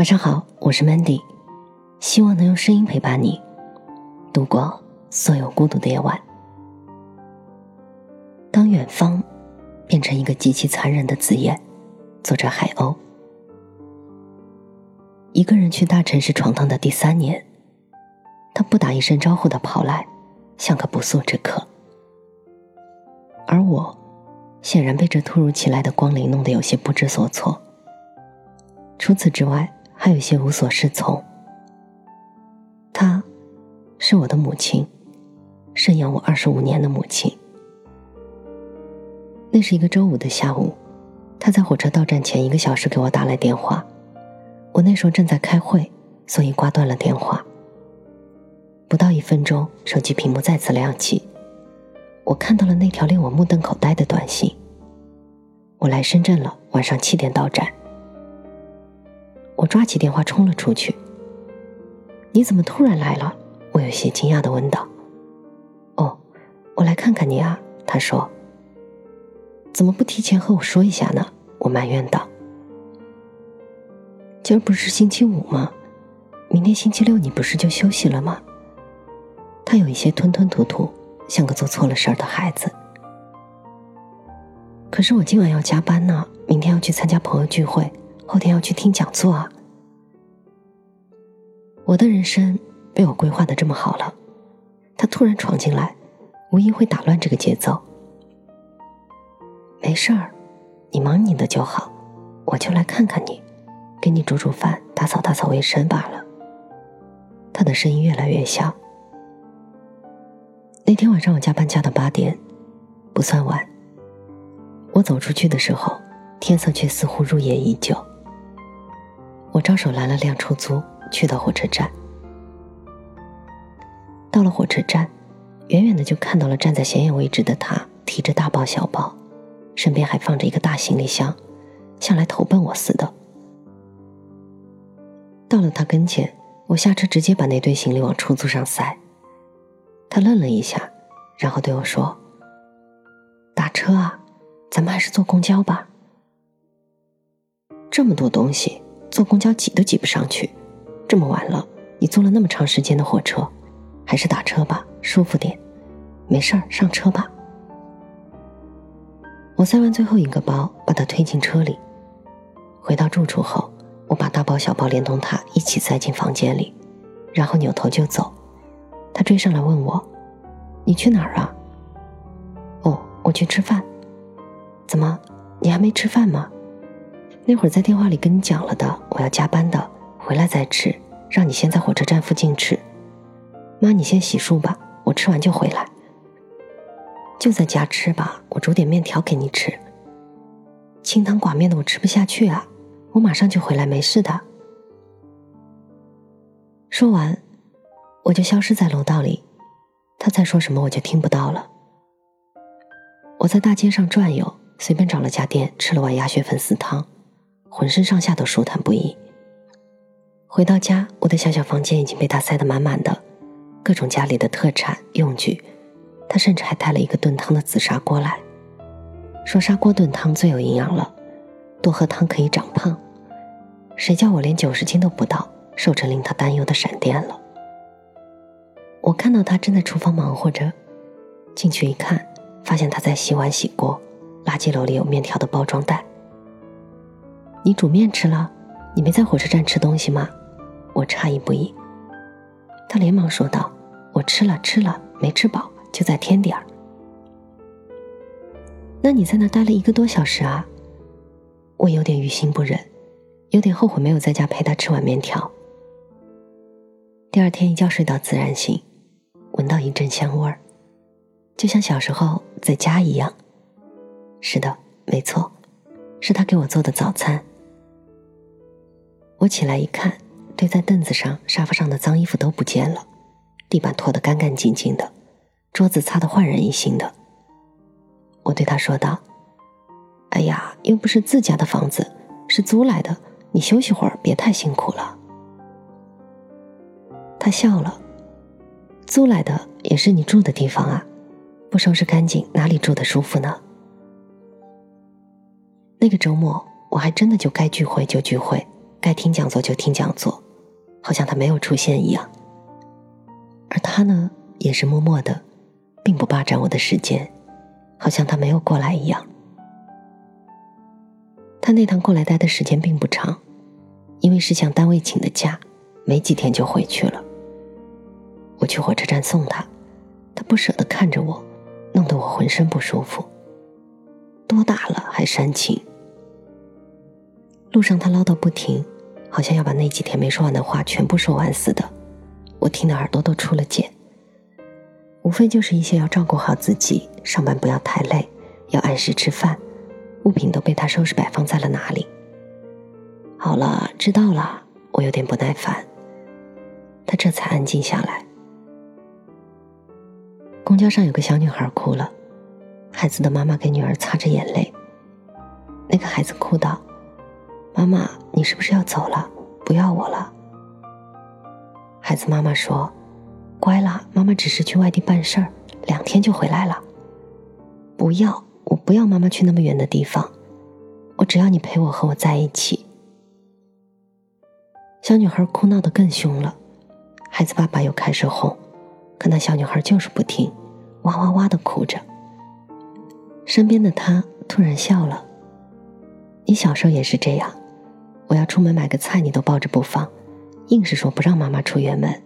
晚上好，我是 Mandy，希望能用声音陪伴你度过所有孤独的夜晚。当远方变成一个极其残忍的字眼，作者海鸥。一个人去大城市闯荡的第三年，他不打一声招呼的跑来，像个不速之客。而我，显然被这突如其来的光临弄得有些不知所措。除此之外。还有些无所适从。她，是我的母亲，生养我二十五年的母亲。那是一个周五的下午，她在火车到站前一个小时给我打来电话，我那时候正在开会，所以挂断了电话。不到一分钟，手机屏幕再次亮起，我看到了那条令我目瞪口呆的短信：“我来深圳了，晚上七点到站。”我抓起电话冲了出去。你怎么突然来了？我有些惊讶的问道。哦，我来看看你啊。他说。怎么不提前和我说一下呢？我埋怨道。今儿不是星期五吗？明天星期六你不是就休息了吗？他有一些吞吞吐吐，像个做错了事儿的孩子。可是我今晚要加班呢，明天要去参加朋友聚会。后天要去听讲座啊！我的人生被我规划的这么好了，他突然闯进来，无疑会打乱这个节奏。没事儿，你忙你的就好，我就来看看你，给你煮煮饭，打扫打扫卫生罢了。他的声音越来越小。那天晚上我加班加到八点，不算晚。我走出去的时候，天色却似乎入夜已久。我招手拦了辆出租，去到火车站。到了火车站，远远的就看到了站在显眼位置的他，提着大包小包，身边还放着一个大行李箱，像来投奔我似的。到了他跟前，我下车直接把那堆行李往出租上塞。他愣了一下，然后对我说：“打车啊，咱们还是坐公交吧。这么多东西。”坐公交挤都挤不上去，这么晚了，你坐了那么长时间的火车，还是打车吧，舒服点。没事儿，上车吧。我塞完最后一个包，把它推进车里。回到住处后，我把大包小包连同它一起塞进房间里，然后扭头就走。他追上来问我：“你去哪儿啊？”“哦，我去吃饭。”“怎么，你还没吃饭吗？”那会儿在电话里跟你讲了的，我要加班的，回来再吃。让你先在火车站附近吃。妈，你先洗漱吧，我吃完就回来。就在家吃吧，我煮点面条给你吃。清汤寡面的我吃不下去啊，我马上就回来，没事的。说完，我就消失在楼道里。他再说什么我就听不到了。我在大街上转悠，随便找了家店吃了碗鸭血粉丝汤。浑身上下都舒坦不已。回到家，我的小小房间已经被他塞得满满的，各种家里的特产用具。他甚至还带了一个炖汤的紫砂锅来，说砂锅炖汤最有营养了，多喝汤可以长胖。谁叫我连九十斤都不到，瘦成令他担忧的闪电了。我看到他正在厨房忙活着，进去一看，发现他在洗碗洗锅，垃圾篓里有面条的包装袋。你煮面吃了？你没在火车站吃东西吗？我诧异不已。他连忙说道：“我吃了，吃了，没吃饱，就再添点儿。”那你在那待了一个多小时啊？我有点于心不忍，有点后悔没有在家陪他吃碗面条。第二天一觉睡到自然醒，闻到一阵香味儿，就像小时候在家一样。是的，没错，是他给我做的早餐。我起来一看，堆在凳子上、沙发上的脏衣服都不见了，地板拖得干干净净的，桌子擦得焕然一新的。我对他说道：“哎呀，又不是自家的房子，是租来的，你休息会儿，别太辛苦了。”他笑了：“租来的也是你住的地方啊，不收拾干净，哪里住的舒服呢？”那个周末，我还真的就该聚会就聚会。该听讲座就听讲座，好像他没有出现一样。而他呢，也是默默的，并不霸占我的时间，好像他没有过来一样。他那趟过来待的时间并不长，因为是向单位请的假，没几天就回去了。我去火车站送他，他不舍得看着我，弄得我浑身不舒服。多大了还煽情？路上他唠叨不停，好像要把那几天没说完的话全部说完似的，我听得耳朵都出了茧。无非就是一些要照顾好自己，上班不要太累，要按时吃饭，物品都被他收拾摆放在了哪里。好了，知道了。我有点不耐烦，他这才安静下来。公交上有个小女孩哭了，孩子的妈妈给女儿擦着眼泪。那个孩子哭道。妈妈，你是不是要走了？不要我了？孩子妈妈说：“乖啦，妈妈只是去外地办事儿，两天就回来了。”不要，我不要妈妈去那么远的地方，我只要你陪我和我在一起。小女孩哭闹的更凶了，孩子爸爸又开始哄，可那小女孩就是不听，哇哇哇的哭着。身边的他突然笑了：“你小时候也是这样。”我要出门买个菜，你都抱着不放，硬是说不让妈妈出远门。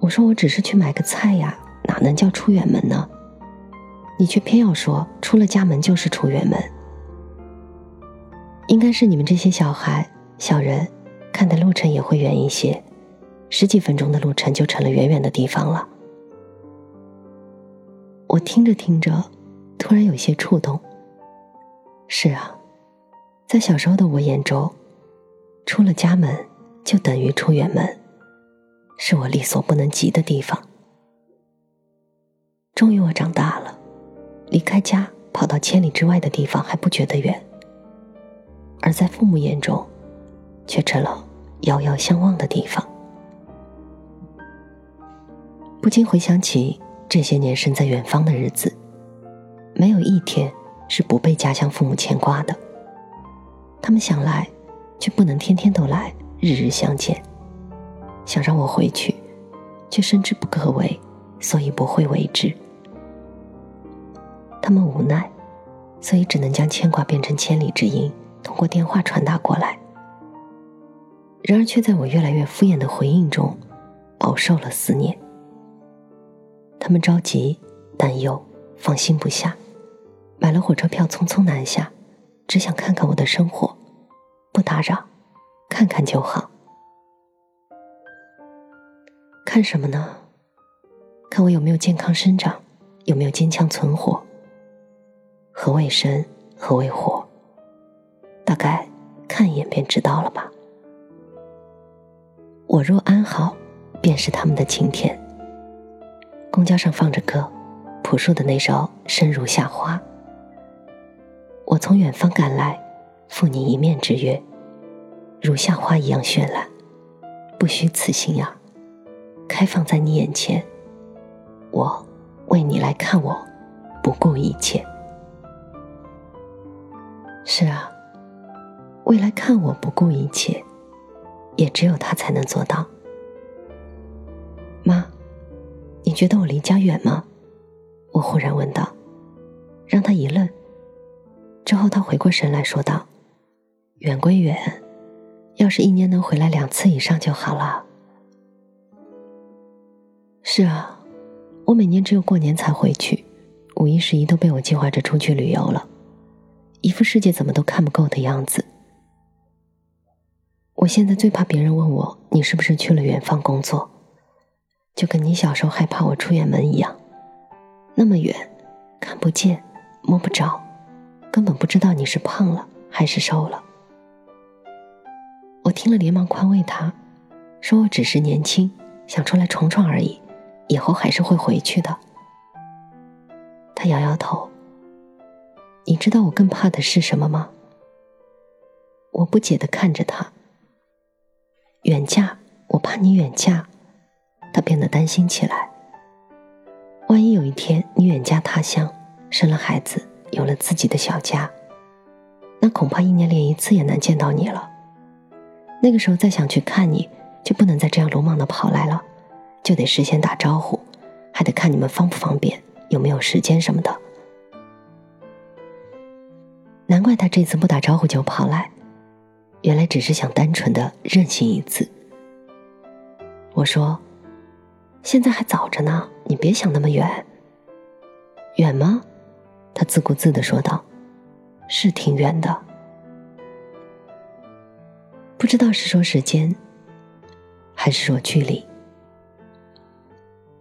我说我只是去买个菜呀，哪能叫出远门呢？你却偏要说出了家门就是出远门。应该是你们这些小孩、小人，看的路程也会远一些，十几分钟的路程就成了远远的地方了。我听着听着，突然有些触动。是啊，在小时候的我眼中。出了家门，就等于出远门，是我力所不能及的地方。终于我长大了，离开家跑到千里之外的地方还不觉得远，而在父母眼中，却成了遥遥相望的地方。不禁回想起这些年身在远方的日子，没有一天是不被家乡父母牵挂的。他们想来。却不能天天都来，日日相见。想让我回去，却深知不可为，所以不会为之。他们无奈，所以只能将牵挂变成千里之音，通过电话传达过来。然而，却在我越来越敷衍的回应中，饱受了思念。他们着急、担忧、放心不下，买了火车票，匆匆南下，只想看看我的生活。不打扰，看看就好。看什么呢？看我有没有健康生长，有没有坚强存活。何谓生？何谓活？大概看一眼便知道了吧。我若安好，便是他们的晴天。公交上放着歌，朴树的那首《生如夏花》。我从远方赶来。赴你一面之约，如夏花一样绚烂，不虚此行呀，开放在你眼前。我为你来看我，不顾一切。是啊，未来看我不顾一切，也只有他才能做到。妈，你觉得我离家远吗？我忽然问道，让他一愣。之后他回过神来说道。远归远，要是一年能回来两次以上就好了。是啊，我每年只有过年才回去，五一、十一都被我计划着出去旅游了，一副世界怎么都看不够的样子。我现在最怕别人问我你是不是去了远方工作，就跟你小时候害怕我出远门一样，那么远，看不见，摸不着，根本不知道你是胖了还是瘦了。听了，连忙宽慰他，说我只是年轻，想出来闯闯而已，以后还是会回去的。他摇摇头。你知道我更怕的是什么吗？我不解的看着他。远嫁，我怕你远嫁。他变得担心起来。万一有一天你远嫁他乡，生了孩子，有了自己的小家，那恐怕一年连一次也难见到你了。那个时候再想去看你，就不能再这样鲁莽的跑来了，就得事先打招呼，还得看你们方不方便，有没有时间什么的。难怪他这次不打招呼就跑来，原来只是想单纯的任性一次。我说：“现在还早着呢，你别想那么远。”远吗？他自顾自的说道：“是挺远的。”不知道是说时间，还是说距离。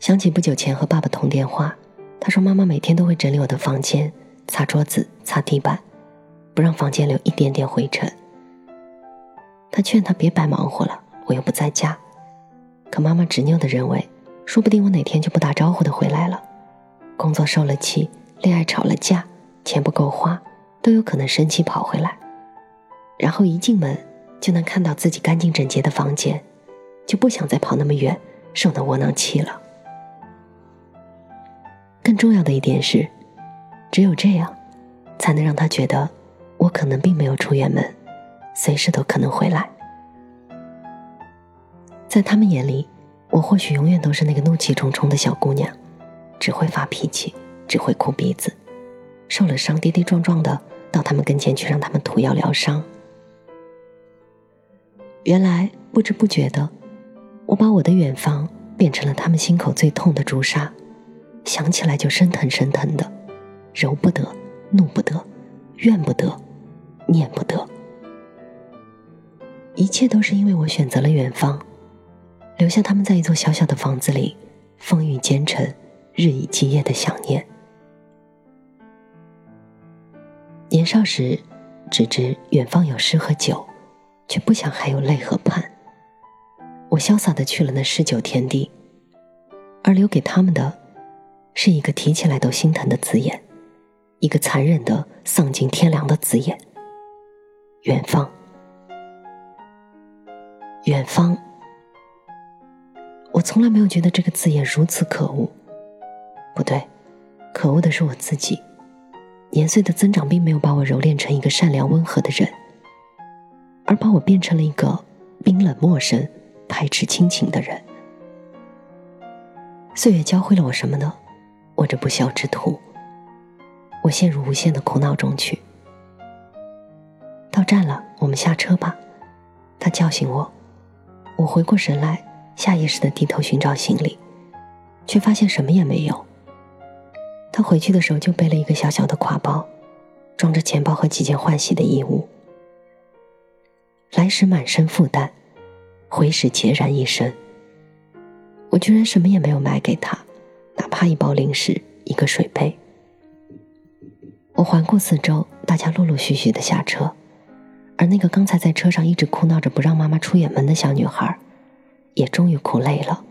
想起不久前和爸爸通电话，他说妈妈每天都会整理我的房间，擦桌子、擦地板，不让房间留一点点灰尘。他劝他别白忙活了，我又不在家。可妈妈执拗的认为，说不定我哪天就不打招呼的回来了，工作受了气，恋爱吵了架，钱不够花，都有可能生气跑回来，然后一进门。就能看到自己干净整洁的房间，就不想再跑那么远，受那窝囊气了。更重要的一点是，只有这样，才能让他觉得我可能并没有出远门，随时都可能回来。在他们眼里，我或许永远都是那个怒气冲冲的小姑娘，只会发脾气，只会哭鼻子，受了伤跌跌撞撞的到他们跟前去让他们涂药疗伤。原来不知不觉的，我把我的远方变成了他们心口最痛的朱砂，想起来就生疼生疼的，揉不得，怒不得，怨不得，念不得。一切都是因为我选择了远方，留下他们在一座小小的房子里，风雨兼程，日以继夜的想念。年少时，只知远方有诗和酒。却不想还有泪和盼。我潇洒的去了那诗酒天地，而留给他们的，是一个提起来都心疼的字眼，一个残忍的丧尽天良的字眼。远方，远方。我从来没有觉得这个字眼如此可恶。不对，可恶的是我自己。年岁的增长并没有把我蹂躏成一个善良温和的人。而把我变成了一个冰冷陌生、排斥亲情的人。岁月教会了我什么呢？我这不孝之徒。我陷入无限的苦恼中去。到站了，我们下车吧。他叫醒我，我回过神来，下意识的低头寻找行李，却发现什么也没有。他回去的时候就背了一个小小的挎包，装着钱包和几件换洗的衣物。来时满身负担，回时孑然一身。我居然什么也没有买给他，哪怕一包零食、一个水杯。我环顾四周，大家陆陆续续的下车，而那个刚才在车上一直哭闹着不让妈妈出远门的小女孩，也终于哭累了，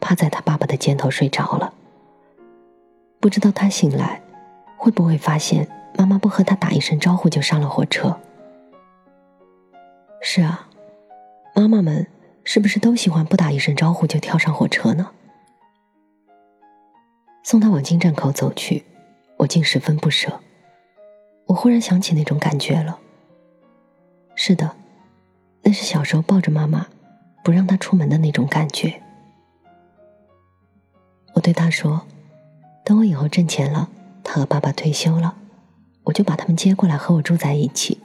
趴在她爸爸的肩头睡着了。不知道她醒来，会不会发现妈妈不和她打一声招呼就上了火车。是啊，妈妈们是不是都喜欢不打一声招呼就跳上火车呢？送他往进站口走去，我竟十分不舍。我忽然想起那种感觉了。是的，那是小时候抱着妈妈，不让她出门的那种感觉。我对他说：“等我以后挣钱了，他和爸爸退休了，我就把他们接过来和我住在一起，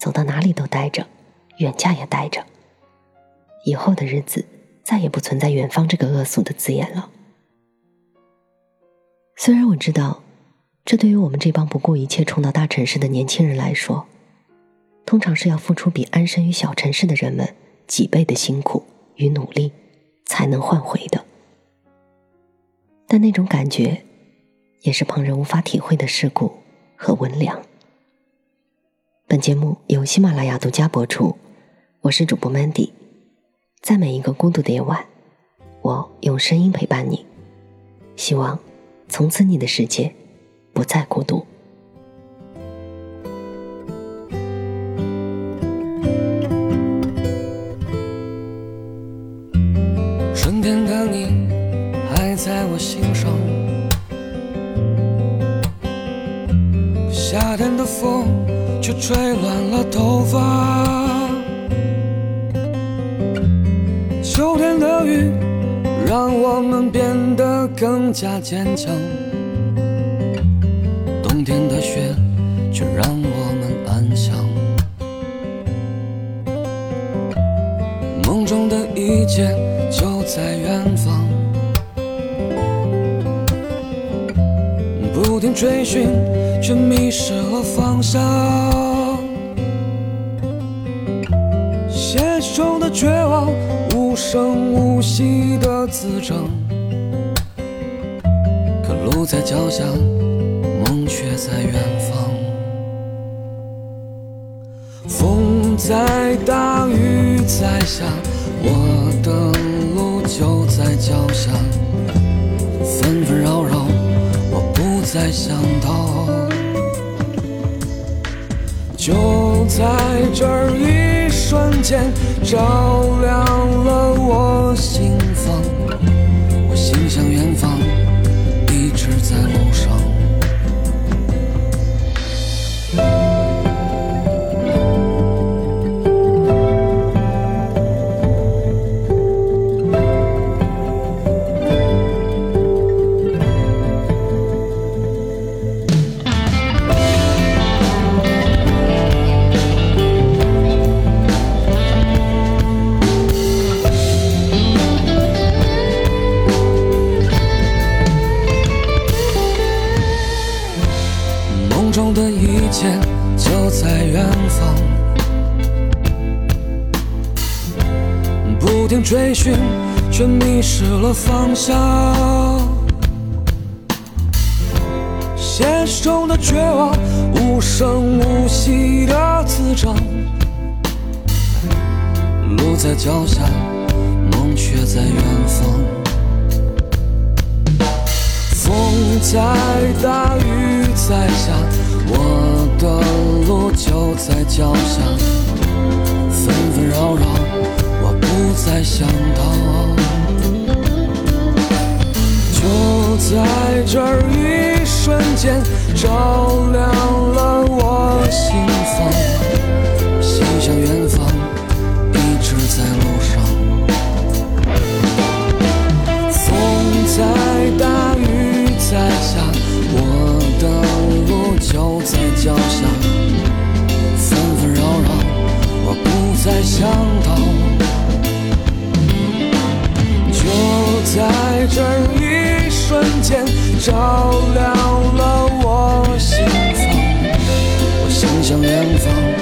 走到哪里都待着。”远嫁也带着，以后的日子再也不存在“远方”这个恶俗的字眼了。虽然我知道，这对于我们这帮不顾一切冲到大城市的年轻人来说，通常是要付出比安身于小城市的人们几倍的辛苦与努力才能换回的，但那种感觉，也是旁人无法体会的世故和温良。本节目由喜马拉雅独家播出。我是主播 Mandy，在每一个孤独的夜晚，我用声音陪伴你。希望从此你的世界不再孤独。春天的你还在我心上，夏天的风却吹乱了头发。秋天的雨，让我们变得更加坚强；冬天的雪，却让我们安详。梦中的一切，就在远方，不停追寻。却迷失了方向。现实中的绝望，无声无息的滋长。可路在脚下，梦却在远方。风在大，雨在下，我的路就在脚下。纷纷扰扰，再想到。就在这一瞬间，照亮了我心房。我心向远方，一直在就在远方，不停追寻，却迷失了方向。现实中的绝望，无声无息的滋长。路在脚下，梦却在远方。风在大，雨在下，我的路就在脚下。想到。就在这一瞬间，照亮了我心房。我心向远方。